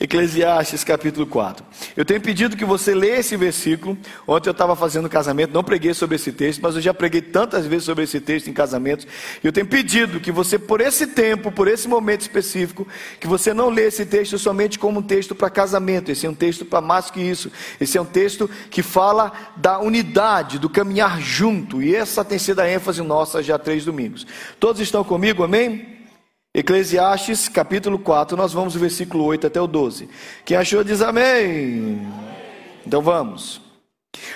Eclesiastes capítulo 4. Eu tenho pedido que você leia esse versículo. Ontem eu estava fazendo casamento, não preguei sobre esse texto, mas eu já preguei tantas vezes sobre esse texto em casamentos. Eu tenho pedido que você, por esse tempo, por esse momento específico, que você não lê esse texto somente como um texto para casamento. Esse é um texto para mais que isso. Esse é um texto que fala da unidade, do caminhar junto. E essa tem sido a ênfase nossa já há três domingos. Todos estão comigo, amém? Eclesiastes capítulo 4, nós vamos do versículo 8 até o 12. Quem achou diz amém. Então vamos.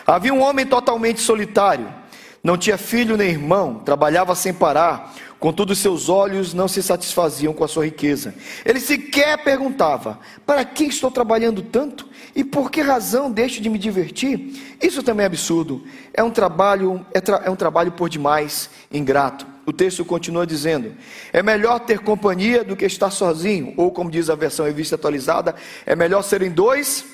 Havia um homem totalmente solitário, não tinha filho nem irmão, trabalhava sem parar, contudo seus olhos não se satisfaziam com a sua riqueza. Ele sequer perguntava: Para quem estou trabalhando tanto? E por que razão deixo de me divertir? Isso também é absurdo. É um trabalho, é, tra é um trabalho por demais ingrato o texto continua dizendo: é melhor ter companhia do que estar sozinho, ou como diz a versão revista atualizada, é melhor serem dois.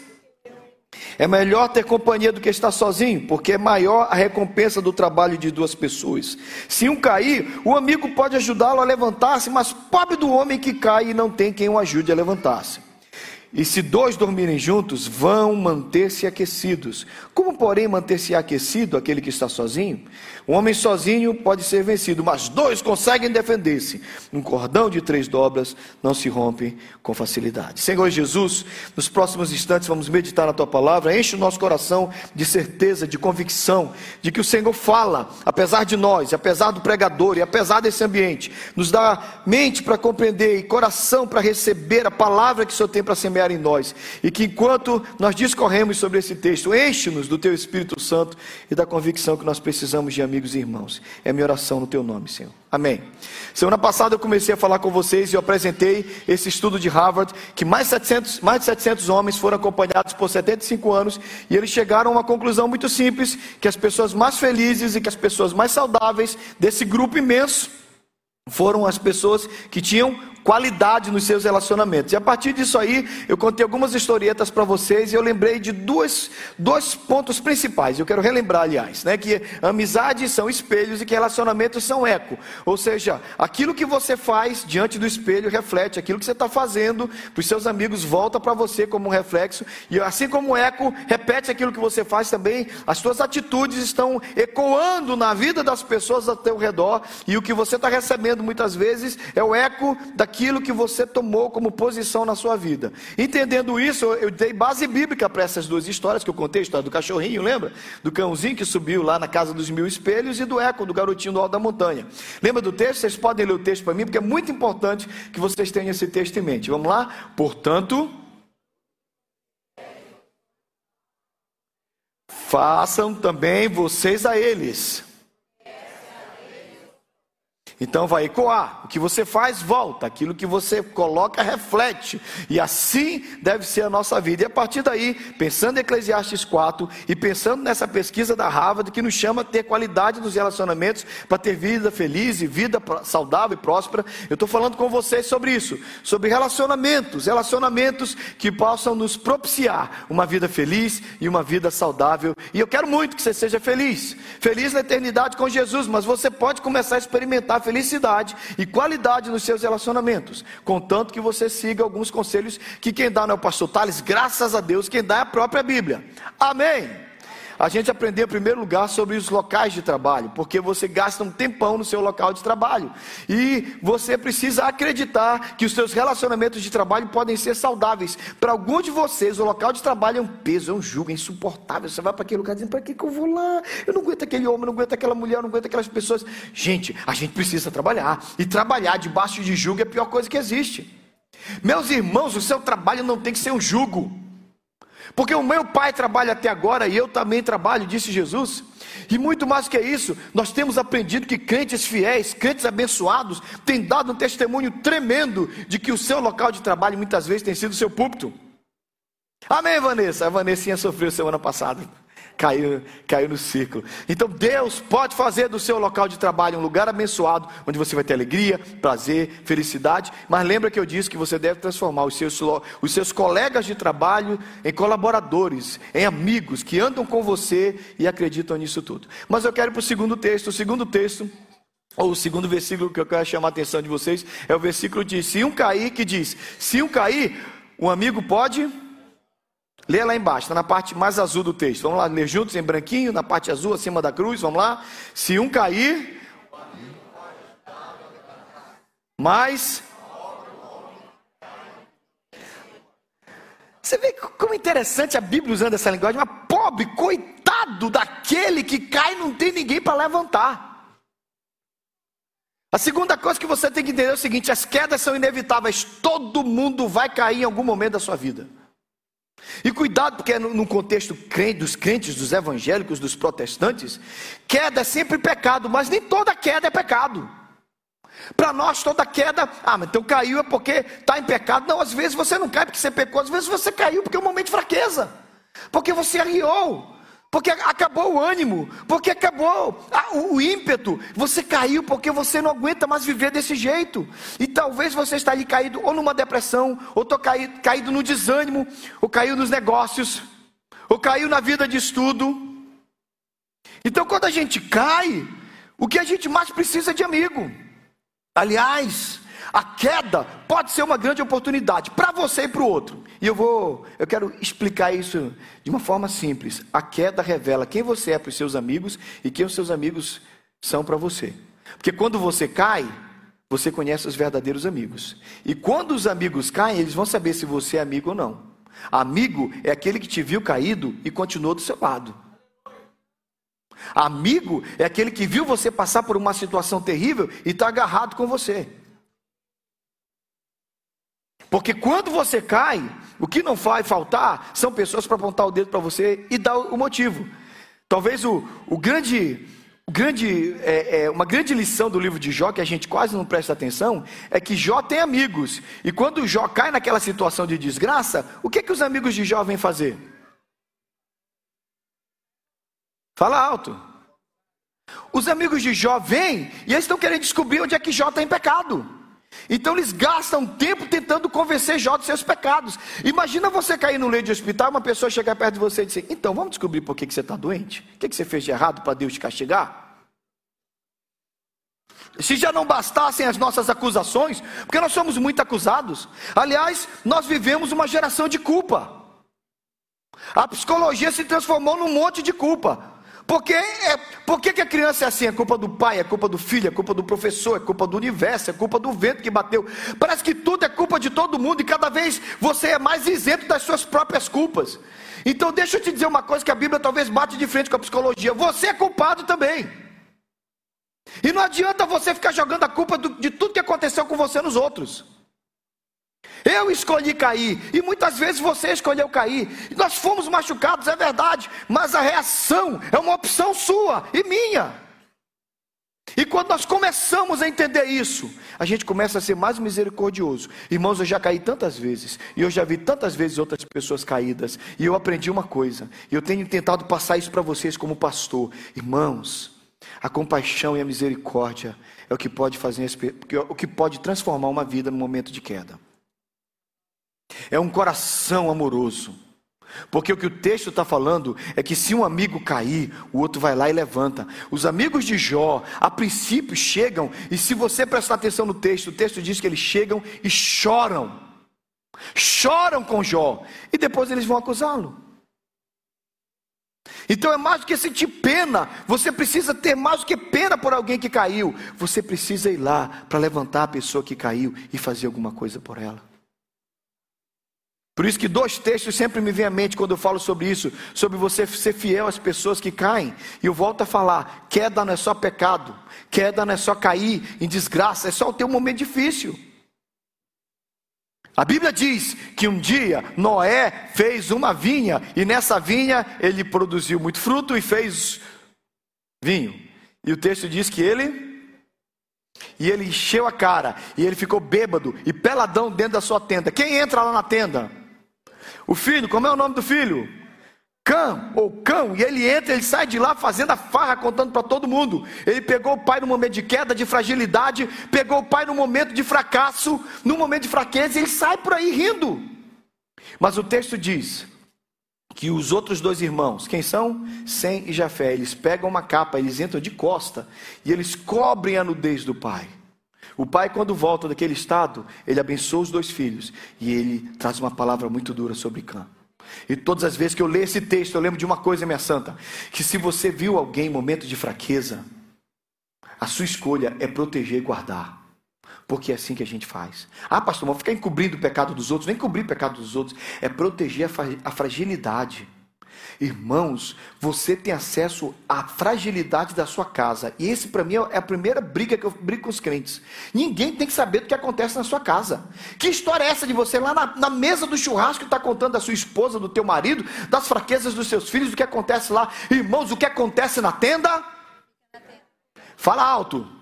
É melhor ter companhia do que estar sozinho, porque é maior a recompensa do trabalho de duas pessoas. Se um cair, o amigo pode ajudá-lo a levantar-se, mas pobre do homem que cai e não tem quem o ajude a levantar-se. E se dois dormirem juntos, vão manter-se aquecidos. Como, porém, manter-se aquecido aquele que está sozinho? Um homem sozinho pode ser vencido, mas dois conseguem defender-se. Um cordão de três dobras não se rompe com facilidade. Senhor Jesus, nos próximos instantes vamos meditar na tua palavra. Enche o nosso coração de certeza, de convicção, de que o Senhor fala, apesar de nós, apesar do pregador e apesar desse ambiente. Nos dá mente para compreender e coração para receber a palavra que o Senhor tem para semear em nós. E que enquanto nós discorremos sobre esse texto, enche-nos do teu Espírito Santo e da convicção que nós precisamos de amigos e irmãos. É minha oração no teu nome, Senhor. Amém. Semana passada eu comecei a falar com vocês e eu apresentei esse estudo de Harvard, que mais, 700, mais de 700 homens foram acompanhados por 75 anos e eles chegaram a uma conclusão muito simples, que as pessoas mais felizes e que as pessoas mais saudáveis desse grupo imenso foram as pessoas que tinham qualidade nos seus relacionamentos. E a partir disso aí, eu contei algumas historietas para vocês e eu lembrei de duas, dois pontos principais. Eu quero relembrar, aliás, né, que amizades são espelhos e que relacionamentos são eco. Ou seja, aquilo que você faz diante do espelho reflete aquilo que você está fazendo para os seus amigos, volta para você como um reflexo. E assim como eco repete aquilo que você faz também, as suas atitudes estão ecoando na vida das pessoas ao teu redor e o que você está recebendo muitas vezes é o eco daquilo aquilo que você tomou como posição na sua vida. Entendendo isso, eu dei base bíblica para essas duas histórias que eu contei, a história do cachorrinho, lembra? Do cãozinho que subiu lá na casa dos mil espelhos e do eco do garotinho do alto da montanha. Lembra do texto? Vocês podem ler o texto para mim, porque é muito importante que vocês tenham esse texto em mente. Vamos lá? Portanto, façam também vocês a eles então vai ecoar. O que você faz, volta. Aquilo que você coloca, reflete. E assim deve ser a nossa vida. E a partir daí, pensando em Eclesiastes 4 e pensando nessa pesquisa da Harvard que nos chama a ter qualidade nos relacionamentos para ter vida feliz e vida saudável e próspera, eu estou falando com vocês sobre isso. Sobre relacionamentos. Relacionamentos que possam nos propiciar uma vida feliz e uma vida saudável. E eu quero muito que você seja feliz. Feliz na eternidade com Jesus. Mas você pode começar a experimentar felicidade e qualidade nos seus relacionamentos, contanto que você siga alguns conselhos que quem dá não é o pastor Tales, graças a Deus, quem dá é a própria Bíblia. Amém a gente aprendeu em primeiro lugar sobre os locais de trabalho, porque você gasta um tempão no seu local de trabalho. E você precisa acreditar que os seus relacionamentos de trabalho podem ser saudáveis. Para alguns de vocês, o local de trabalho é um peso, é um jugo, é insuportável. Você vai para aquele lugar dizendo: para que, que eu vou lá? Eu não aguento aquele homem, não aguento aquela mulher, não aguento aquelas pessoas. Gente, a gente precisa trabalhar. E trabalhar debaixo de jugo é a pior coisa que existe. Meus irmãos, o seu trabalho não tem que ser um jugo. Porque o meu pai trabalha até agora e eu também trabalho, disse Jesus. E muito mais que isso, nós temos aprendido que crentes fiéis, crentes abençoados, têm dado um testemunho tremendo de que o seu local de trabalho muitas vezes tem sido o seu púlpito. Amém, Vanessa? A Vanessinha sofreu semana passada caiu, caiu no círculo. Então Deus pode fazer do seu local de trabalho um lugar abençoado, onde você vai ter alegria, prazer, felicidade. Mas lembra que eu disse que você deve transformar os seus, os seus colegas de trabalho em colaboradores, em amigos que andam com você e acreditam nisso tudo. Mas eu quero para o segundo texto. O segundo texto ou o segundo versículo que eu quero chamar a atenção de vocês é o versículo de se um cair que diz: se um cair, um amigo pode. Lê lá embaixo, está na parte mais azul do texto. Vamos lá, ler juntos em branquinho, na parte azul, acima da cruz. Vamos lá. Se um cair. Mas. Você vê como interessante a Bíblia usando essa linguagem, mas pobre, coitado daquele que cai não tem ninguém para levantar. A segunda coisa que você tem que entender é o seguinte: as quedas são inevitáveis, todo mundo vai cair em algum momento da sua vida. E cuidado, porque no contexto dos crentes, dos evangélicos, dos protestantes, queda é sempre pecado, mas nem toda queda é pecado. Para nós, toda queda, ah, mas então caiu é porque está em pecado. Não, às vezes você não cai porque você pecou, às vezes você caiu porque é um momento de fraqueza, porque você arriou, porque acabou o ânimo, porque acabou o ímpeto. Você caiu porque você não aguenta mais viver desse jeito. E talvez você está ali caído ou numa depressão, ou tô caído, caído no desânimo, ou caiu nos negócios, ou caiu na vida de estudo. Então, quando a gente cai, o que a gente mais precisa é de amigo. Aliás, a queda pode ser uma grande oportunidade para você e para o outro. E eu vou, eu quero explicar isso de uma forma simples. A queda revela quem você é para os seus amigos e quem os seus amigos são para você. Porque quando você cai, você conhece os verdadeiros amigos. E quando os amigos caem, eles vão saber se você é amigo ou não. Amigo é aquele que te viu caído e continuou do seu lado. Amigo é aquele que viu você passar por uma situação terrível e está agarrado com você. Porque quando você cai, o que não vai faltar são pessoas para apontar o dedo para você e dar o motivo. Talvez o, o grande, grande é, é, uma grande lição do livro de Jó, que a gente quase não presta atenção, é que Jó tem amigos. E quando Jó cai naquela situação de desgraça, o que, que os amigos de Jó vêm fazer? Fala alto. Os amigos de Jó vêm e eles estão querendo descobrir onde é que Jó está em pecado. Então eles gastam tempo tentando convencer Jó dos seus pecados. Imagina você cair no leito de hospital, uma pessoa chegar perto de você e dizer: Então vamos descobrir por que, que você está doente? O que, que você fez de errado para Deus te castigar? Se já não bastassem as nossas acusações, porque nós somos muito acusados. Aliás, nós vivemos uma geração de culpa. A psicologia se transformou num monte de culpa. Porque é, por que, a criança é assim? É culpa do pai, é culpa do filho, é culpa do professor, é culpa do universo, é culpa do vento que bateu. Parece que tudo é culpa de todo mundo e cada vez você é mais isento das suas próprias culpas. Então deixa eu te dizer uma coisa que a Bíblia talvez bate de frente com a psicologia. Você é culpado também. E não adianta você ficar jogando a culpa do, de tudo que aconteceu com você nos outros. Eu escolhi cair, e muitas vezes você escolheu cair. Nós fomos machucados, é verdade, mas a reação é uma opção sua e minha. E quando nós começamos a entender isso, a gente começa a ser mais misericordioso. Irmãos, eu já caí tantas vezes, e eu já vi tantas vezes outras pessoas caídas, e eu aprendi uma coisa, e eu tenho tentado passar isso para vocês como pastor. Irmãos, a compaixão e a misericórdia é o que pode fazer, o que pode transformar uma vida no momento de queda. É um coração amoroso. Porque o que o texto está falando é que se um amigo cair, o outro vai lá e levanta. Os amigos de Jó, a princípio, chegam, e se você prestar atenção no texto, o texto diz que eles chegam e choram. Choram com Jó, e depois eles vão acusá-lo. Então é mais do que sentir pena, você precisa ter mais do que pena por alguém que caiu, você precisa ir lá para levantar a pessoa que caiu e fazer alguma coisa por ela. Por isso que dois textos sempre me vêm à mente quando eu falo sobre isso, sobre você ser fiel às pessoas que caem. E eu volto a falar, queda não é só pecado, queda não é só cair em desgraça, é só ter um momento difícil. A Bíblia diz que um dia Noé fez uma vinha e nessa vinha ele produziu muito fruto e fez vinho. E o texto diz que ele e ele encheu a cara e ele ficou bêbado e peladão dentro da sua tenda. Quem entra lá na tenda? O filho, como é o nome do filho? Cão ou cão, e ele entra, ele sai de lá fazendo a farra, contando para todo mundo. Ele pegou o pai no momento de queda, de fragilidade, pegou o pai no momento de fracasso, no momento de fraqueza, e ele sai por aí rindo. Mas o texto diz que os outros dois irmãos, quem são? Sem e Jafé, eles pegam uma capa, eles entram de costa e eles cobrem a nudez do pai. O pai, quando volta daquele estado, ele abençoa os dois filhos e ele traz uma palavra muito dura sobre Cã. E todas as vezes que eu leio esse texto, eu lembro de uma coisa, minha santa: que se você viu alguém em momento de fraqueza, a sua escolha é proteger e guardar. Porque é assim que a gente faz. Ah, pastor, vou ficar encobrindo o pecado dos outros. Nem cobrir o pecado dos outros. É proteger a fragilidade. Irmãos, você tem acesso à fragilidade da sua casa. E esse, para mim, é a primeira briga que eu brigo com os crentes. Ninguém tem que saber do que acontece na sua casa. Que história é essa de você lá na, na mesa do churrasco está contando da sua esposa, do teu marido, das fraquezas dos seus filhos, do que acontece lá? Irmãos, o que acontece na tenda? Fala alto.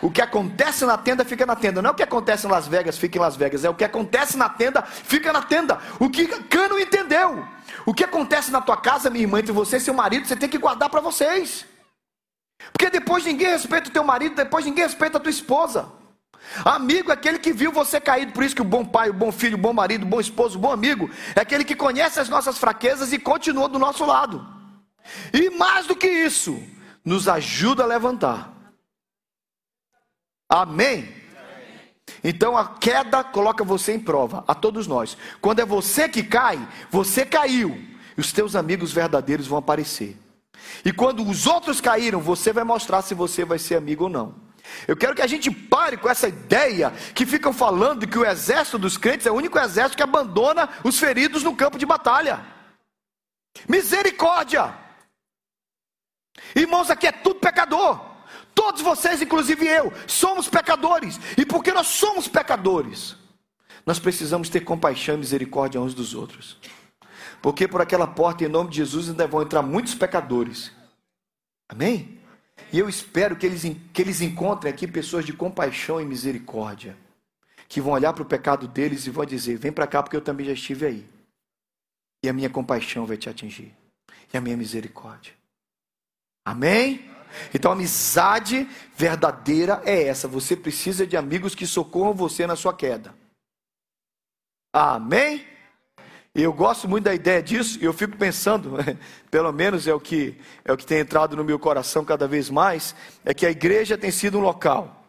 O que acontece na tenda fica na tenda. Não é o que acontece em Las Vegas, fica em Las Vegas. É o que acontece na tenda, fica na tenda. O que Cano entendeu. O que acontece na tua casa, minha irmã, entre você e seu marido, você tem que guardar para vocês. Porque depois ninguém respeita o teu marido, depois ninguém respeita a tua esposa. Amigo é aquele que viu você caído, por isso que o bom pai, o bom filho, o bom marido, o bom esposo, o bom amigo, é aquele que conhece as nossas fraquezas e continua do nosso lado. E mais do que isso, nos ajuda a levantar. Amém? Então a queda coloca você em prova, a todos nós. Quando é você que cai, você caiu, e os teus amigos verdadeiros vão aparecer. E quando os outros caíram, você vai mostrar se você vai ser amigo ou não. Eu quero que a gente pare com essa ideia que ficam falando que o exército dos crentes é o único exército que abandona os feridos no campo de batalha. Misericórdia! Irmãos, aqui é tudo pecador. Todos vocês, inclusive eu, somos pecadores. E porque nós somos pecadores, nós precisamos ter compaixão e misericórdia uns dos outros. Porque por aquela porta, em nome de Jesus, ainda vão entrar muitos pecadores. Amém? E eu espero que eles, que eles encontrem aqui pessoas de compaixão e misericórdia. Que vão olhar para o pecado deles e vão dizer: Vem para cá porque eu também já estive aí. E a minha compaixão vai te atingir. E a minha misericórdia. Amém? Então, amizade verdadeira é essa. Você precisa de amigos que socorram você na sua queda. Amém? Eu gosto muito da ideia disso, e eu fico pensando, pelo menos é o que é o que tem entrado no meu coração cada vez mais, é que a igreja tem sido um local.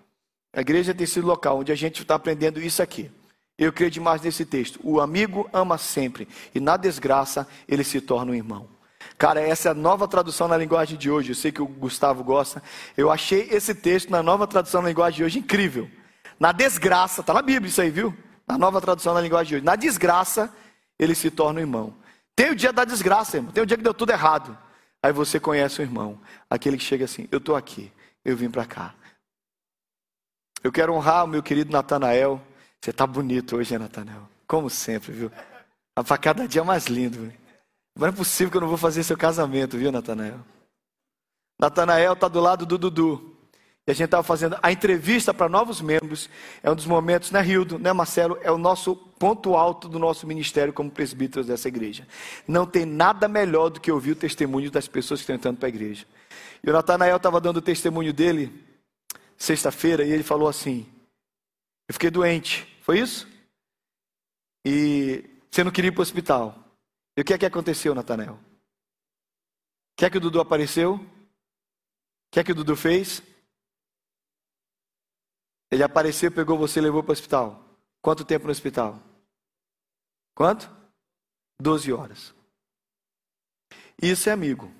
A igreja tem sido um local onde a gente está aprendendo isso aqui. Eu creio demais nesse texto. O amigo ama sempre, e na desgraça ele se torna um irmão. Cara, essa é a nova tradução na linguagem de hoje. Eu sei que o Gustavo gosta. Eu achei esse texto na nova tradução na linguagem de hoje incrível. Na desgraça, está na Bíblia isso aí, viu? Na nova tradução na linguagem de hoje. Na desgraça, ele se torna um irmão. Tem o dia da desgraça, irmão. Tem o dia que deu tudo errado. Aí você conhece o irmão. Aquele que chega assim: Eu estou aqui, eu vim para cá. Eu quero honrar o meu querido Natanael. Você está bonito hoje, né, Natanael? Como sempre, viu? Para cada dia mais lindo. Viu? Não é possível que eu não vou fazer seu casamento, viu, Natanael? Natanael está do lado do Dudu. E a gente estava fazendo a entrevista para novos membros. É um dos momentos, né, Rildo, né, Marcelo? É o nosso ponto alto do nosso ministério como presbíteros dessa igreja. Não tem nada melhor do que ouvir o testemunho das pessoas que estão entrando para a igreja. E o Natanael estava dando o testemunho dele, sexta-feira, e ele falou assim: Eu fiquei doente. Foi isso? E você não queria ir para o hospital. E o que é que aconteceu, Natanael? Quer é que o Dudu apareceu? O que é que o Dudu fez? Ele apareceu, pegou você e levou para o hospital. Quanto tempo no hospital? Quanto? Doze horas. Isso é amigo.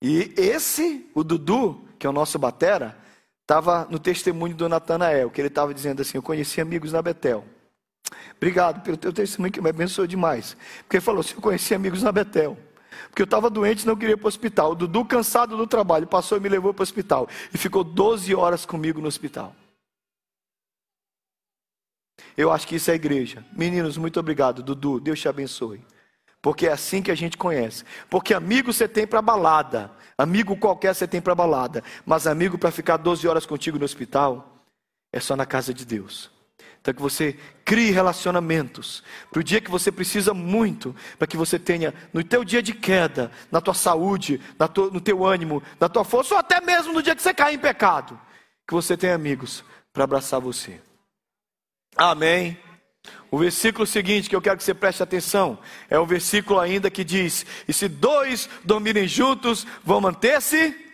E esse, o Dudu, que é o nosso batera, estava no testemunho do Natanael, que ele estava dizendo assim: Eu conheci amigos na Betel. Obrigado pelo teu testemunho que me abençoou demais. Porque falou: se eu conheci amigos na Betel. Porque eu estava doente e não queria ir para o hospital. O Dudu, cansado do trabalho, passou e me levou para o hospital. E ficou 12 horas comigo no hospital. Eu acho que isso é igreja. Meninos, muito obrigado. Dudu, Deus te abençoe. Porque é assim que a gente conhece. Porque amigo você tem para balada. Amigo qualquer você tem para balada. Mas amigo para ficar 12 horas contigo no hospital, é só na casa de Deus. Então que você crie relacionamentos. Para o dia que você precisa muito, para que você tenha no teu dia de queda, na tua saúde, na tua, no teu ânimo, na tua força, ou até mesmo no dia que você cai em pecado, que você tenha amigos para abraçar você. Amém. O versículo seguinte que eu quero que você preste atenção é o versículo ainda que diz: E se dois dormirem juntos, vão manter-se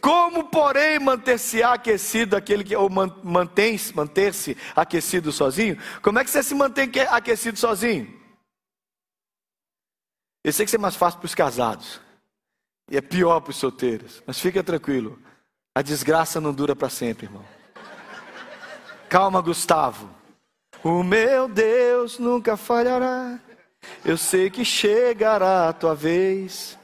Como, porém, manter-se aquecido aquele que ou mantém-se manter-se aquecido sozinho? Como é que você se mantém aquecido sozinho? Eu sei que isso é mais fácil para os casados. E é pior para os solteiros. Mas fica tranquilo. A desgraça não dura para sempre, irmão. Calma, Gustavo. O meu Deus nunca falhará. Eu sei que chegará a tua vez.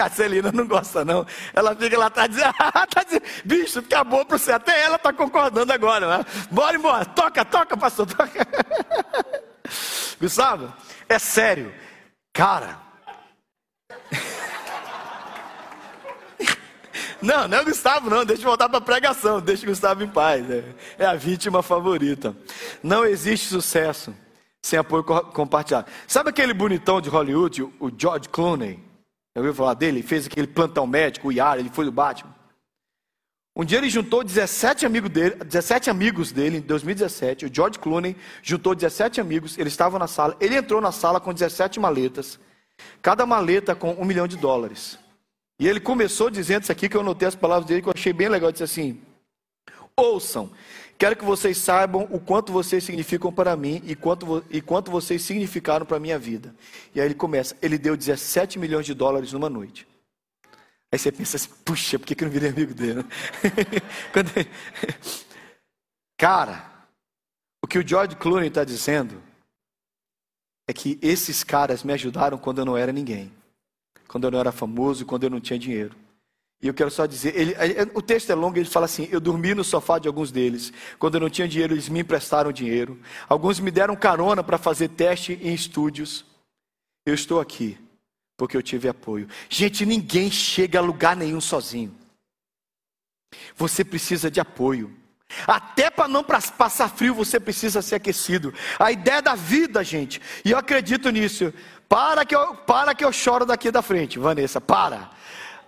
A Celina não gosta, não. Ela fica lá, tá dizendo, tá dizendo bicho, acabou para você. Até ela tá concordando agora. Né? Bora embora, toca, toca, pastor, toca. Gustavo, é sério. Cara. Não, não é o Gustavo, não. Deixa eu voltar para a pregação. Deixa o Gustavo em paz. É a vítima favorita. Não existe sucesso sem apoio compartilhado. Sabe aquele bonitão de Hollywood, o George Clooney? Já ouviu falar dele? Ele fez aquele plantão médico, o Yara, ele foi do Batman. Um dia ele juntou 17 amigos dele, 17 amigos dele em 2017. O George Clooney juntou 17 amigos. Eles estavam na sala. Ele entrou na sala com 17 maletas. Cada maleta com um milhão de dólares. E ele começou dizendo isso aqui, que eu notei as palavras dele, que eu achei bem legal. Ele disse assim: Ouçam, quero que vocês saibam o quanto vocês significam para mim e quanto, e quanto vocês significaram para a minha vida. E aí ele começa: Ele deu 17 milhões de dólares numa noite. Aí você pensa assim, puxa, por que, que eu não virei amigo dele? Cara, o que o George Clooney está dizendo é que esses caras me ajudaram quando eu não era ninguém, quando eu não era famoso, quando eu não tinha dinheiro. E eu quero só dizer, ele, o texto é longo, ele fala assim: eu dormi no sofá de alguns deles. Quando eu não tinha dinheiro, eles me emprestaram dinheiro. Alguns me deram carona para fazer teste em estúdios. Eu estou aqui porque eu tive apoio. Gente, ninguém chega a lugar nenhum sozinho. Você precisa de apoio. Até para não passar frio, você precisa ser aquecido. A ideia da vida, gente, e eu acredito nisso. Para que eu, para que eu choro daqui da frente, Vanessa, para.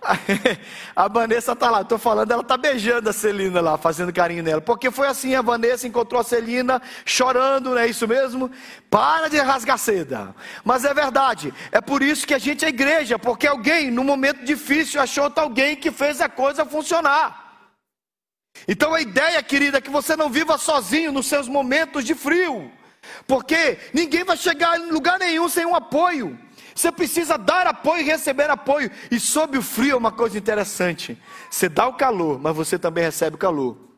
A Vanessa tá lá, tô falando, ela tá beijando a Celina lá, fazendo carinho nela. Porque foi assim, a Vanessa encontrou a Celina chorando, não é isso mesmo? Para de rasgar seda. Mas é verdade, é por isso que a gente é igreja, porque alguém, no momento difícil, achou alguém que fez a coisa funcionar. Então a ideia, querida, é que você não viva sozinho nos seus momentos de frio. Porque ninguém vai chegar em lugar nenhum sem um apoio. Você precisa dar apoio e receber apoio. E sob o frio é uma coisa interessante. Você dá o calor, mas você também recebe o calor.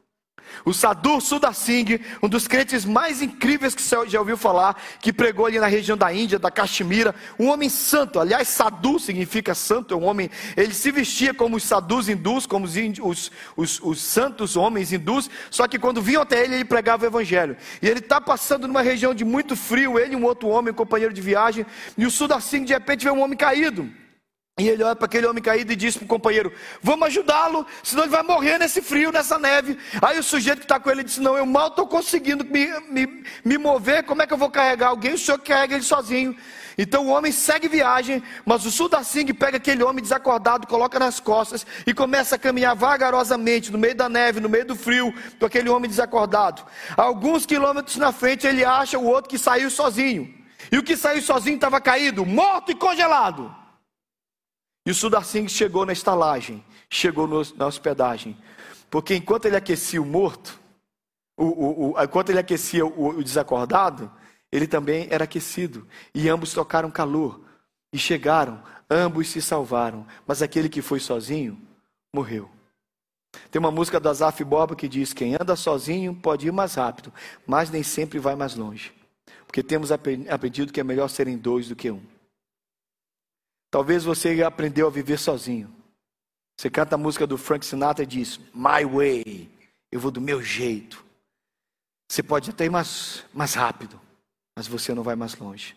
O Sadhu Sudar Singh, um dos crentes mais incríveis que você já ouviu falar, que pregou ali na região da Índia, da Caxemira, um homem santo. Aliás, Sadhu significa santo, é um homem. Ele se vestia como os sadhus hindus, como os, os, os, os santos homens hindus, só que quando vinham até ele, ele pregava o evangelho. E ele está passando numa região de muito frio, ele e um outro homem, um companheiro de viagem, e o Sudar Singh de repente vê um homem caído. E ele olha para aquele homem caído e diz para o companheiro: Vamos ajudá-lo, senão ele vai morrer nesse frio, nessa neve. Aí o sujeito que está com ele disse: Não, eu mal estou conseguindo me, me, me mover, como é que eu vou carregar alguém? O senhor carrega ele sozinho. Então o homem segue viagem, mas o Sudacing pega aquele homem desacordado, coloca nas costas e começa a caminhar vagarosamente no meio da neve, no meio do frio, com aquele homem desacordado. Alguns quilômetros na frente ele acha o outro que saiu sozinho. E o que saiu sozinho estava caído, morto e congelado. E o Sudar Singh chegou na estalagem, chegou no, na hospedagem. Porque enquanto ele aquecia o morto, o, o, o, enquanto ele aquecia o, desacordado, ele também era aquecido. E ambos tocaram calor. E chegaram, ambos se salvaram. Mas aquele que foi sozinho, morreu. Tem uma música do Azaf Boba que diz: Quem anda sozinho pode ir mais rápido, mas nem sempre vai mais longe. Porque temos aprendido que é melhor serem dois do que um. Talvez você aprendeu a viver sozinho. Você canta a música do Frank Sinatra e diz: My way, eu vou do meu jeito. Você pode até ir mais, mais rápido, mas você não vai mais longe.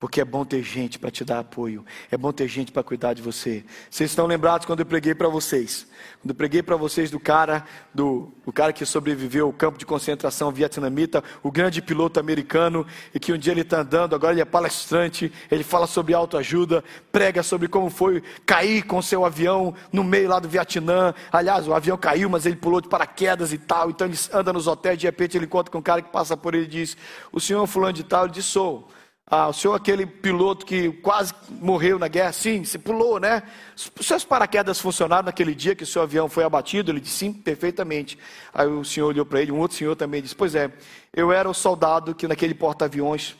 Porque é bom ter gente para te dar apoio, é bom ter gente para cuidar de você. Vocês estão lembrados quando eu preguei para vocês? Quando eu preguei para vocês do cara, do o cara que sobreviveu ao campo de concentração vietnamita, o grande piloto americano, e que um dia ele está andando, agora ele é palestrante, ele fala sobre autoajuda, prega sobre como foi cair com seu avião no meio lá do Vietnã. Aliás, o avião caiu, mas ele pulou de paraquedas e tal. Então ele anda nos hotéis, de repente ele encontra com um cara que passa por ele e diz: O senhor fulano de tal? Ele diz: Sou. Ah, o senhor é aquele piloto que quase morreu na guerra, sim, se pulou, né? Os seus paraquedas funcionaram naquele dia que o seu avião foi abatido? Ele disse, sim, perfeitamente. Aí o senhor olhou para ele, um outro senhor também disse, pois é, eu era o soldado que naquele porta-aviões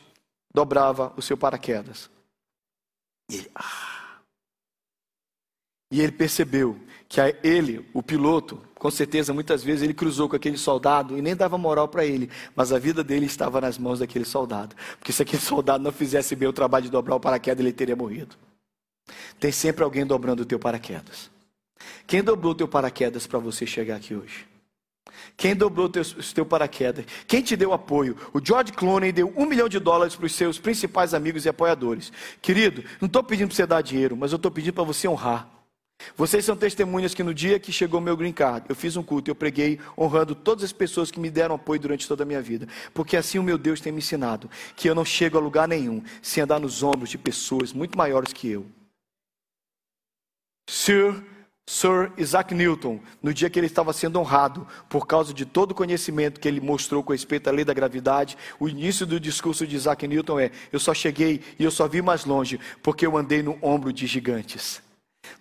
dobrava o seu paraquedas. E ele, ah. E ele percebeu que ele, o piloto, com certeza muitas vezes ele cruzou com aquele soldado e nem dava moral para ele, mas a vida dele estava nas mãos daquele soldado. Porque se aquele soldado não fizesse bem o trabalho de dobrar o paraquedas, ele teria morrido. Tem sempre alguém dobrando o teu paraquedas. Quem dobrou o teu paraquedas para você chegar aqui hoje? Quem dobrou o teu, teu paraquedas? Quem te deu apoio? O George Clooney deu um milhão de dólares para os seus principais amigos e apoiadores. Querido, não estou pedindo para você dar dinheiro, mas eu estou pedindo para você honrar. Vocês são testemunhas que no dia que chegou meu green card, eu fiz um culto, eu preguei honrando todas as pessoas que me deram apoio durante toda a minha vida. Porque assim o meu Deus tem me ensinado que eu não chego a lugar nenhum sem andar nos ombros de pessoas muito maiores que eu. Sir, Sir Isaac Newton, no dia que ele estava sendo honrado por causa de todo o conhecimento que ele mostrou com respeito à lei da gravidade, o início do discurso de Isaac Newton é: Eu só cheguei e eu só vi mais longe porque eu andei no ombro de gigantes.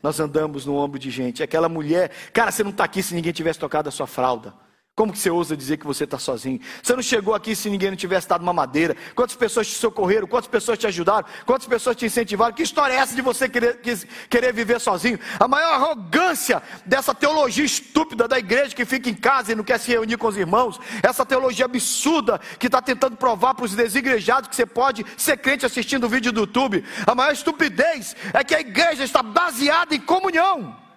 Nós andamos no ombro de gente. Aquela mulher, cara, você não está aqui se ninguém tivesse tocado a sua fralda. Como que você ousa dizer que você está sozinho? Você não chegou aqui se ninguém não tivesse dado uma madeira. Quantas pessoas te socorreram? Quantas pessoas te ajudaram? Quantas pessoas te incentivaram? Que história é essa de você querer, querer viver sozinho? A maior arrogância dessa teologia estúpida da igreja que fica em casa e não quer se reunir com os irmãos. Essa teologia absurda que está tentando provar para os desigrejados que você pode ser crente assistindo o vídeo do YouTube. A maior estupidez é que a igreja está baseada em comunhão.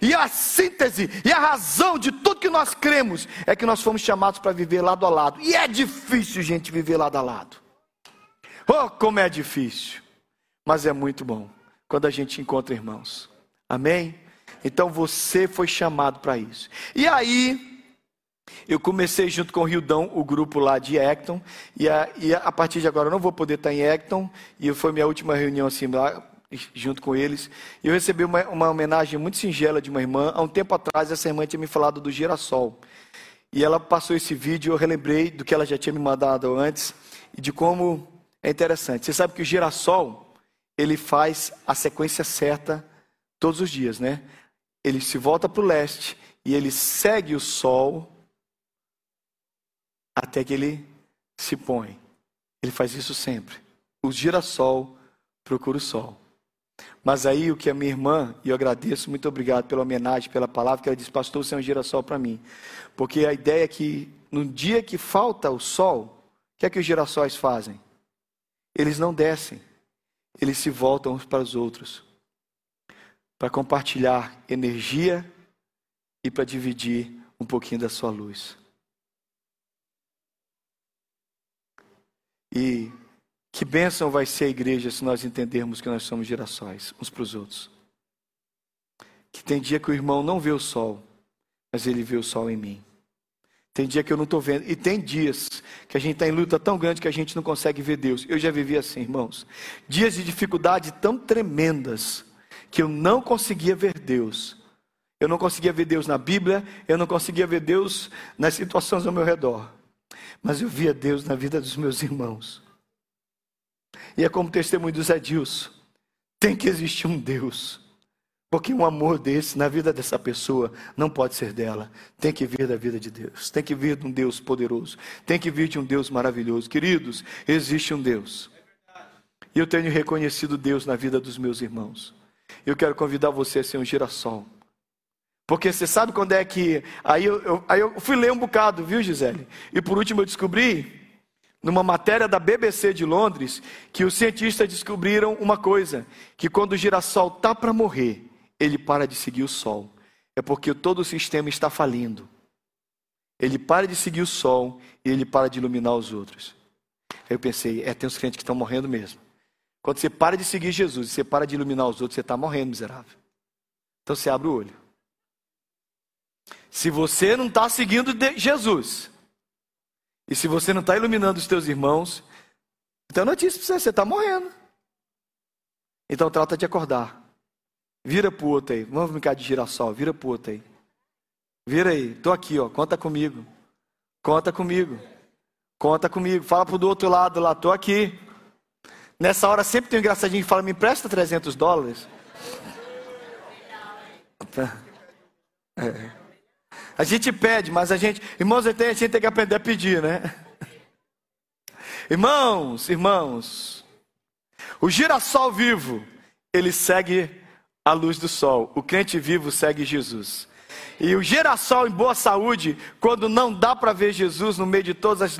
E a síntese e a razão de tudo que nós cremos é que nós fomos chamados para viver lado a lado. E é difícil, gente, viver lado a lado. Oh, como é difícil. Mas é muito bom quando a gente encontra irmãos. Amém? Então você foi chamado para isso. E aí, eu comecei junto com o Rildão, o grupo lá de Acton, e a, e a partir de agora eu não vou poder estar em Acton, e foi minha última reunião assim lá, junto com eles. E eu recebi uma, uma homenagem muito singela de uma irmã. Há um tempo atrás, essa irmã tinha me falado do girassol. E ela passou esse vídeo, eu relembrei do que ela já tinha me mandado antes e de como é interessante. Você sabe que o girassol, ele faz a sequência certa todos os dias, né? Ele se volta para o leste e ele segue o sol até que ele se põe. Ele faz isso sempre. O girassol procura o sol. Mas aí o que a minha irmã, e eu agradeço, muito obrigado pela homenagem, pela palavra, que ela disse, pastor, você é um girassol para mim. Porque a ideia é que no dia que falta o sol, o que é que os girassóis fazem? Eles não descem, eles se voltam uns para os outros, para compartilhar energia e para dividir um pouquinho da sua luz. E que bênção vai ser a igreja se nós entendermos que nós somos gerações uns para os outros. Que tem dia que o irmão não vê o sol, mas ele vê o sol em mim. Tem dia que eu não estou vendo. E tem dias que a gente está em luta tão grande que a gente não consegue ver Deus. Eu já vivi assim, irmãos. Dias de dificuldade tão tremendas que eu não conseguia ver Deus. Eu não conseguia ver Deus na Bíblia, eu não conseguia ver Deus nas situações ao meu redor. Mas eu via Deus na vida dos meus irmãos. E é como testemunho do Zé Dilson. Tem que existir um Deus. Porque um amor desse na vida dessa pessoa não pode ser dela. Tem que vir da vida de Deus. Tem que vir de um Deus poderoso. Tem que vir de um Deus maravilhoso. Queridos, existe um Deus. E eu tenho reconhecido Deus na vida dos meus irmãos. Eu quero convidar você a ser um girassol. Porque você sabe quando é que. Aí eu, eu, aí eu fui ler um bocado, viu, Gisele? E por último eu descobri numa matéria da BBC de Londres, que os cientistas descobriram uma coisa: que quando o girassol está para morrer, ele para de seguir o sol. É porque todo o sistema está falindo. Ele para de seguir o sol e ele para de iluminar os outros. Aí eu pensei, é, tem uns crentes que estão morrendo mesmo. Quando você para de seguir Jesus e você para de iluminar os outros, você está morrendo, miserável. Então você abre o olho. Se você não está seguindo Jesus, e se você não está iluminando os teus irmãos, então notícia para você, você está morrendo. Então trata de acordar. Vira para o outro aí. Vamos brincar de girassol. Vira para o outro aí. Vira aí. Estou aqui, ó. Conta comigo. Conta comigo. Conta comigo. Fala para o do outro lado lá. Estou aqui. Nessa hora sempre tem um engraçadinho que fala: me empresta 300 dólares. É. A gente pede, mas a gente, irmãos, a gente tem que aprender a pedir, né? Irmãos, irmãos, o girassol vivo, ele segue a luz do sol. O crente vivo segue Jesus. E o girassol em boa saúde, quando não dá para ver Jesus no meio de todas, as,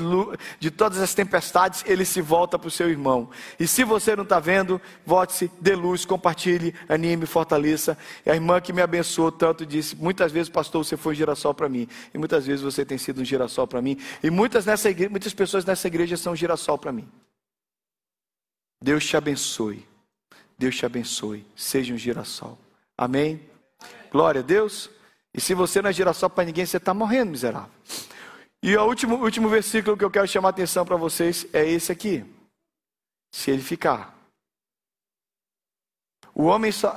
de todas as tempestades, ele se volta para o seu irmão. E se você não está vendo, volte-se, dê luz, compartilhe, anime, fortaleça. E a irmã que me abençoou tanto disse: muitas vezes, pastor, você foi um girassol para mim. E muitas vezes você tem sido um girassol para mim. E muitas, nessa igreja, muitas pessoas nessa igreja são um girassol para mim. Deus te abençoe. Deus te abençoe. Seja um girassol. Amém? Glória a Deus. E se você não é girassol para ninguém, você está morrendo, miserável. E o último, último versículo que eu quero chamar a atenção para vocês é esse aqui. Se ele ficar. O homem só.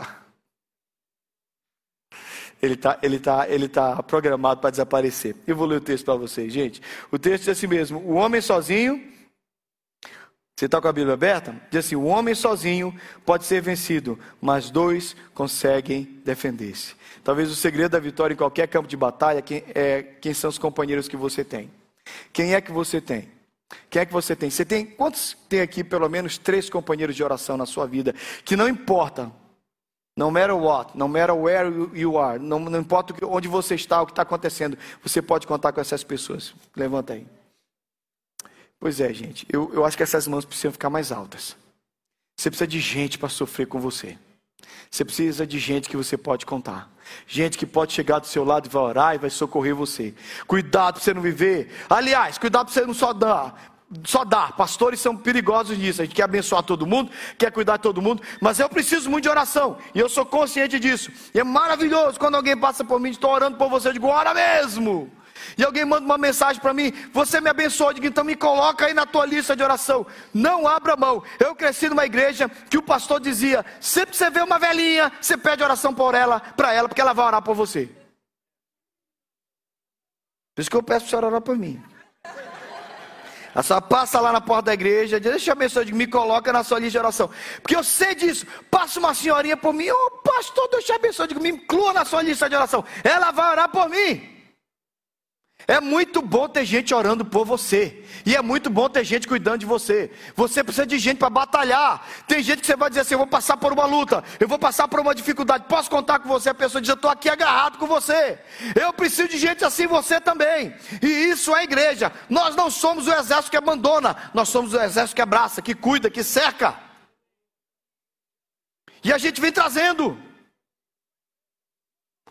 Ele está ele tá, ele tá programado para desaparecer. Eu vou ler o texto para vocês, gente. O texto diz assim mesmo: O homem sozinho você está com a Bíblia aberta? Diz assim: o homem sozinho pode ser vencido, mas dois conseguem defender-se. Talvez o segredo da vitória em qualquer campo de batalha é quem são os companheiros que você tem. Quem é que você tem? Quem é que você tem? Você tem quantos tem aqui pelo menos três companheiros de oração na sua vida que não importa, no matter what, no matter where you are, não, não importa onde você está, o que está acontecendo, você pode contar com essas pessoas. Levanta aí. Pois é, gente, eu, eu acho que essas mãos precisam ficar mais altas. Você precisa de gente para sofrer com você. Você precisa de gente que você pode contar. Gente que pode chegar do seu lado e vai orar e vai socorrer você. Cuidado para você não viver. Aliás, cuidado para você não só dar. Só dar. Pastores são perigosos nisso. A gente quer abençoar todo mundo, quer cuidar de todo mundo, mas eu preciso muito de oração. E eu sou consciente disso. E é maravilhoso quando alguém passa por mim, estou orando por você, eu digo, ora mesmo. E alguém manda uma mensagem para mim, você me abençoou, digo, então me coloca aí na tua lista de oração. Não abra mão. Eu cresci numa igreja que o pastor dizia: sempre que você vê uma velhinha, você pede oração por ela, para ela, porque ela vai orar por você. Por isso que eu peço para você orar por mim. A senhora passa lá na porta da igreja, diz, deixa eu abençoar, me coloca na sua lista de oração. Porque eu sei disso. Passa uma senhorinha por mim, ô oh, pastor, Deus te abençoe, digo, me inclua na sua lista de oração. Ela vai orar por mim. É muito bom ter gente orando por você. E é muito bom ter gente cuidando de você. Você precisa de gente para batalhar. Tem gente que você vai dizer assim: eu vou passar por uma luta, eu vou passar por uma dificuldade. Posso contar com você? A pessoa diz: eu estou aqui agarrado com você. Eu preciso de gente assim, você também. E isso é igreja. Nós não somos o exército que abandona, nós somos o exército que abraça, que cuida, que cerca. E a gente vem trazendo.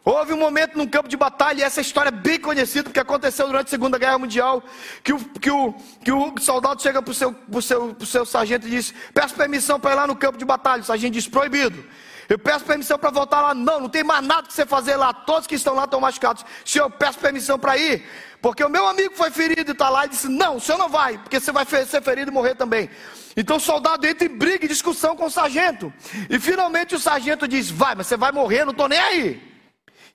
Houve um momento num campo de batalha, e essa história é bem conhecida, porque aconteceu durante a Segunda Guerra Mundial, que o, que o, que o soldado chega para o seu, pro seu, pro seu sargento e diz, peço permissão para ir lá no campo de batalha. O sargento diz, proibido. Eu peço permissão para voltar lá. Não, não tem mais nada que você fazer lá. Todos que estão lá estão machucados. Senhor, eu peço permissão para ir. Porque o meu amigo foi ferido e está lá e disse: Não, o senhor não vai, porque você vai ser ferido e morrer também. Então o soldado entra em briga e discussão com o sargento. E finalmente o sargento diz: Vai, mas você vai morrer, não estou nem aí.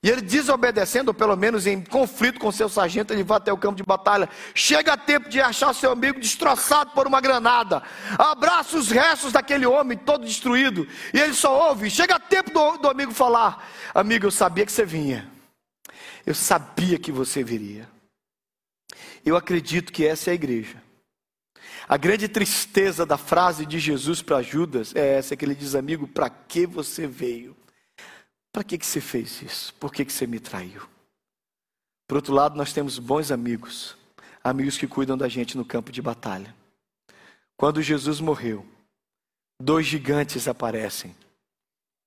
E ele desobedecendo, ou pelo menos em conflito com seu sargento, ele vai até o campo de batalha. Chega a tempo de achar seu amigo destroçado por uma granada. Abraça os restos daquele homem todo destruído. E ele só ouve. Chega a tempo do, do amigo falar: Amigo, eu sabia que você vinha. Eu sabia que você viria. Eu acredito que essa é a igreja. A grande tristeza da frase de Jesus para Judas é essa que ele diz, amigo, para que você veio? Para que, que você fez isso? Por que, que você me traiu? Por outro lado, nós temos bons amigos, amigos que cuidam da gente no campo de batalha. Quando Jesus morreu, dois gigantes aparecem,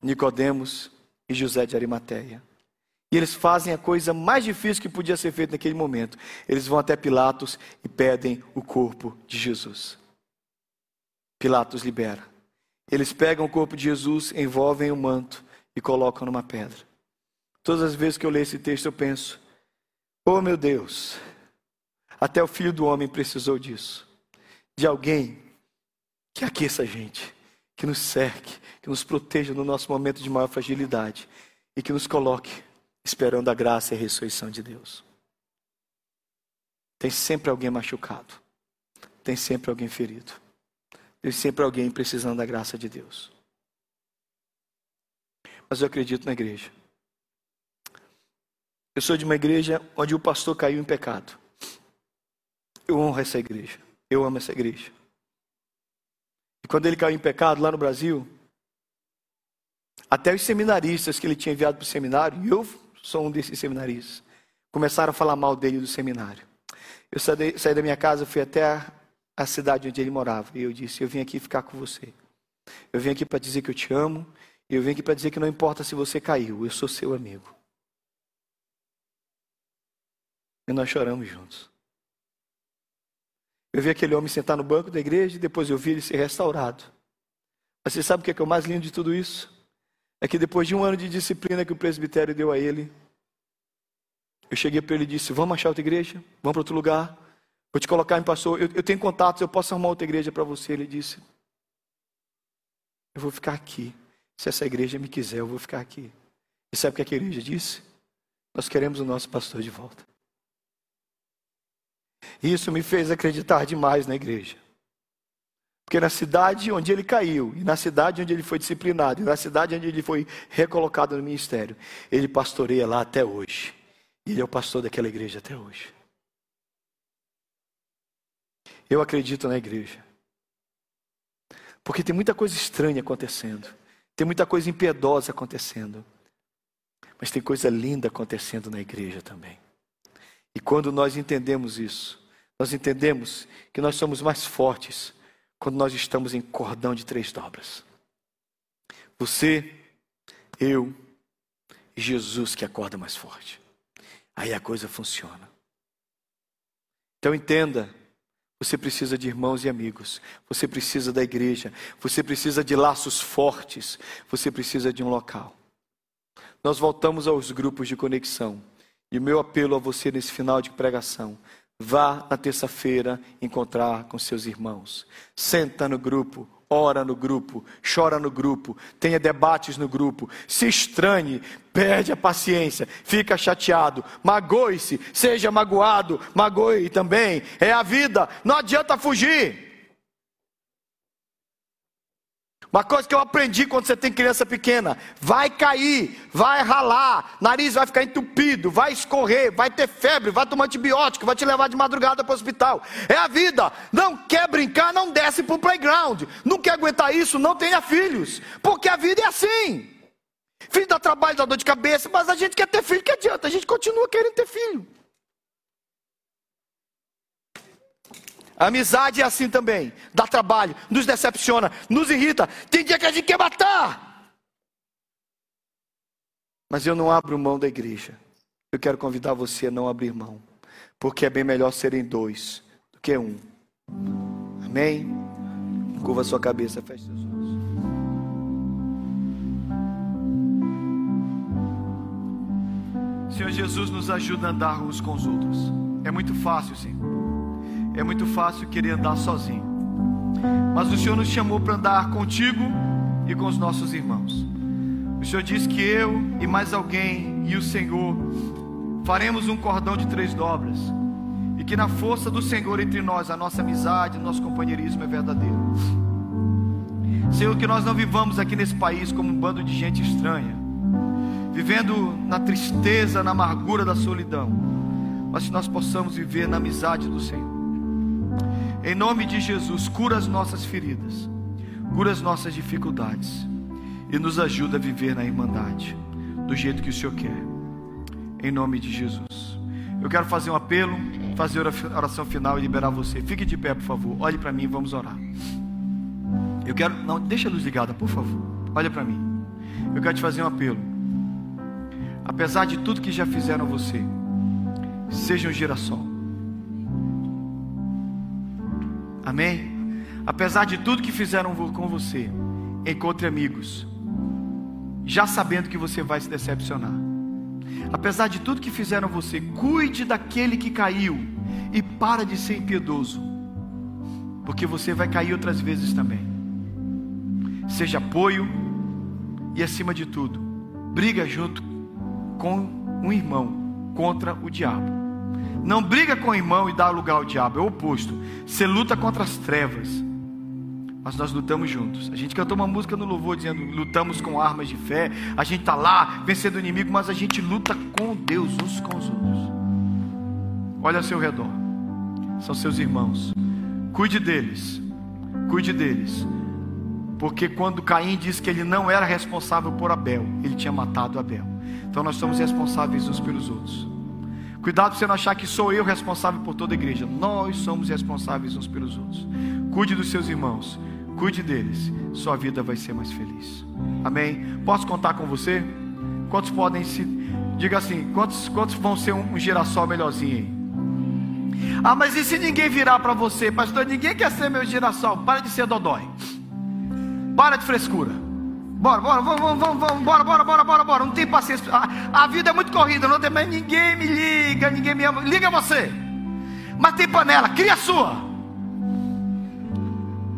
Nicodemos e José de Arimateia. E eles fazem a coisa mais difícil que podia ser feita naquele momento. Eles vão até Pilatos e pedem o corpo de Jesus. Pilatos libera. Eles pegam o corpo de Jesus, envolvem o manto e colocam numa pedra. Todas as vezes que eu leio esse texto, eu penso: oh meu Deus, até o filho do homem precisou disso de alguém que aqueça a gente, que nos cerque, que nos proteja no nosso momento de maior fragilidade e que nos coloque esperando a graça e a ressurreição de Deus. Tem sempre alguém machucado, tem sempre alguém ferido, Tem sempre alguém precisando da graça de Deus. Mas eu acredito na igreja. Eu sou de uma igreja onde o pastor caiu em pecado. Eu honro essa igreja. Eu amo essa igreja. E quando ele caiu em pecado lá no Brasil, até os seminaristas que ele tinha enviado para o seminário, e eu sou um desses seminaristas, começaram a falar mal dele do seminário. Eu saí, da minha casa, fui até a, cidade onde ele morava, e eu disse: Eu vim aqui ficar com você. Eu vim aqui para dizer que eu te amo, eu vim aqui para dizer que não importa se você caiu, eu sou seu amigo. E nós choramos juntos. Eu vi aquele homem sentar no banco da igreja e depois eu vi ele ser restaurado. Mas você sabe o que é, que é o mais lindo de tudo isso? É que depois de um ano de disciplina que o presbitério deu a ele, eu cheguei para ele e disse: Vamos achar outra igreja? Vamos para outro lugar? Vou te colocar em pastor. Eu, eu tenho contatos, eu posso arrumar outra igreja para você. Ele disse: Eu vou ficar aqui. Se essa igreja me quiser, eu vou ficar aqui. E sabe o que a igreja disse? Nós queremos o nosso pastor de volta. Isso me fez acreditar demais na igreja. Porque na cidade onde ele caiu, e na cidade onde ele foi disciplinado, e na cidade onde ele foi recolocado no ministério, ele pastoreia lá até hoje. E ele é o pastor daquela igreja até hoje. Eu acredito na igreja. Porque tem muita coisa estranha acontecendo. Tem muita coisa impiedosa acontecendo. Mas tem coisa linda acontecendo na igreja também. E quando nós entendemos isso, nós entendemos que nós somos mais fortes quando nós estamos em cordão de três dobras. Você, eu e Jesus que acorda mais forte. Aí a coisa funciona. Então entenda, você precisa de irmãos e amigos, você precisa da igreja, você precisa de laços fortes, você precisa de um local. Nós voltamos aos grupos de conexão. E o meu apelo a você nesse final de pregação Vá na terça-feira encontrar com seus irmãos. Senta no grupo, ora no grupo, chora no grupo, tenha debates no grupo, se estranhe, perde a paciência, fica chateado, magoe-se, seja magoado, magoe também. É a vida, não adianta fugir. Uma coisa que eu aprendi quando você tem criança pequena: vai cair, vai ralar, nariz vai ficar entupido, vai escorrer, vai ter febre, vai tomar antibiótico, vai te levar de madrugada para o hospital. É a vida. Não quer brincar, não desce para o playground. Não quer aguentar isso, não tenha filhos. Porque a vida é assim. Filho dá trabalho, dá dor de cabeça, mas a gente quer ter filho, que adianta? A gente continua querendo ter filho. A amizade é assim também. Dá trabalho, nos decepciona, nos irrita. Tem dia que a gente quer matar. Mas eu não abro mão da igreja. Eu quero convidar você a não abrir mão. Porque é bem melhor serem dois do que um. Amém? Curva sua cabeça, feche seus olhos. Senhor Jesus, nos ajuda a andar uns com os outros. É muito fácil, Senhor é muito fácil querer andar sozinho. Mas o Senhor nos chamou para andar contigo e com os nossos irmãos. O Senhor diz que eu e mais alguém e o Senhor faremos um cordão de três dobras. E que na força do Senhor entre nós, a nossa amizade, nosso companheirismo é verdadeiro. Senhor, que nós não vivamos aqui nesse país como um bando de gente estranha, vivendo na tristeza, na amargura da solidão, mas que nós possamos viver na amizade do Senhor. Em nome de Jesus, cura as nossas feridas, cura as nossas dificuldades e nos ajuda a viver na irmandade, do jeito que o Senhor quer. Em nome de Jesus. Eu quero fazer um apelo, fazer a oração final e liberar você. Fique de pé, por favor. Olhe para mim, vamos orar. Eu quero, não, deixa a luz ligada, por favor. Olha para mim. Eu quero te fazer um apelo. Apesar de tudo que já fizeram a você, seja um girassol Amém? Apesar de tudo que fizeram com você, encontre amigos, já sabendo que você vai se decepcionar. Apesar de tudo que fizeram você, cuide daquele que caiu e para de ser impiedoso, porque você vai cair outras vezes também. Seja apoio e, acima de tudo, briga junto com um irmão contra o diabo. Não briga com o irmão e dá lugar ao diabo, é o oposto. Você luta contra as trevas mas nós lutamos juntos. A gente cantou uma música no louvor dizendo: lutamos com armas de fé. A gente está lá vencendo o inimigo, mas a gente luta com Deus uns com os outros. Olha ao seu redor, são seus irmãos. Cuide deles, cuide deles, porque quando Caim disse que ele não era responsável por Abel, ele tinha matado Abel. Então nós somos responsáveis uns pelos outros. Cuidado para você não achar que sou eu responsável por toda a igreja. Nós somos responsáveis uns pelos outros. Cuide dos seus irmãos, cuide deles. Sua vida vai ser mais feliz. Amém? Posso contar com você? Quantos podem se. Diga assim: quantos, quantos vão ser um, um girassol melhorzinho aí? Ah, mas e se ninguém virar para você, pastor? Ninguém quer ser meu girassol. Para de ser dodói. Para de frescura. Bora, bora, vamos, vamos, vamos, bora, bora, bora, bora, bora. Não tem paciência. A, a vida é muito corrida, não tem mais ninguém me liga, ninguém me ama. Liga você. Mas tem panela, cria a sua.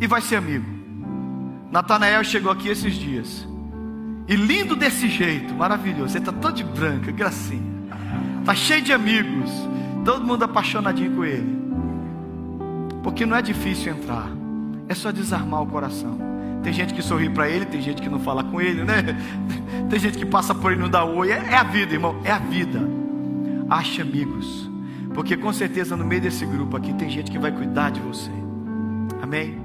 E vai ser amigo. Natanael chegou aqui esses dias. E lindo desse jeito, maravilhoso. Ele está todo de branca, gracinha. Está cheio de amigos. Todo mundo apaixonadinho com ele. Porque não é difícil entrar. É só desarmar o coração. Tem gente que sorri para ele, tem gente que não fala com ele, né? Tem gente que passa por ele e não dá oi. É, é a vida, irmão, é a vida. Ache amigos, porque com certeza no meio desse grupo aqui tem gente que vai cuidar de você. Amém?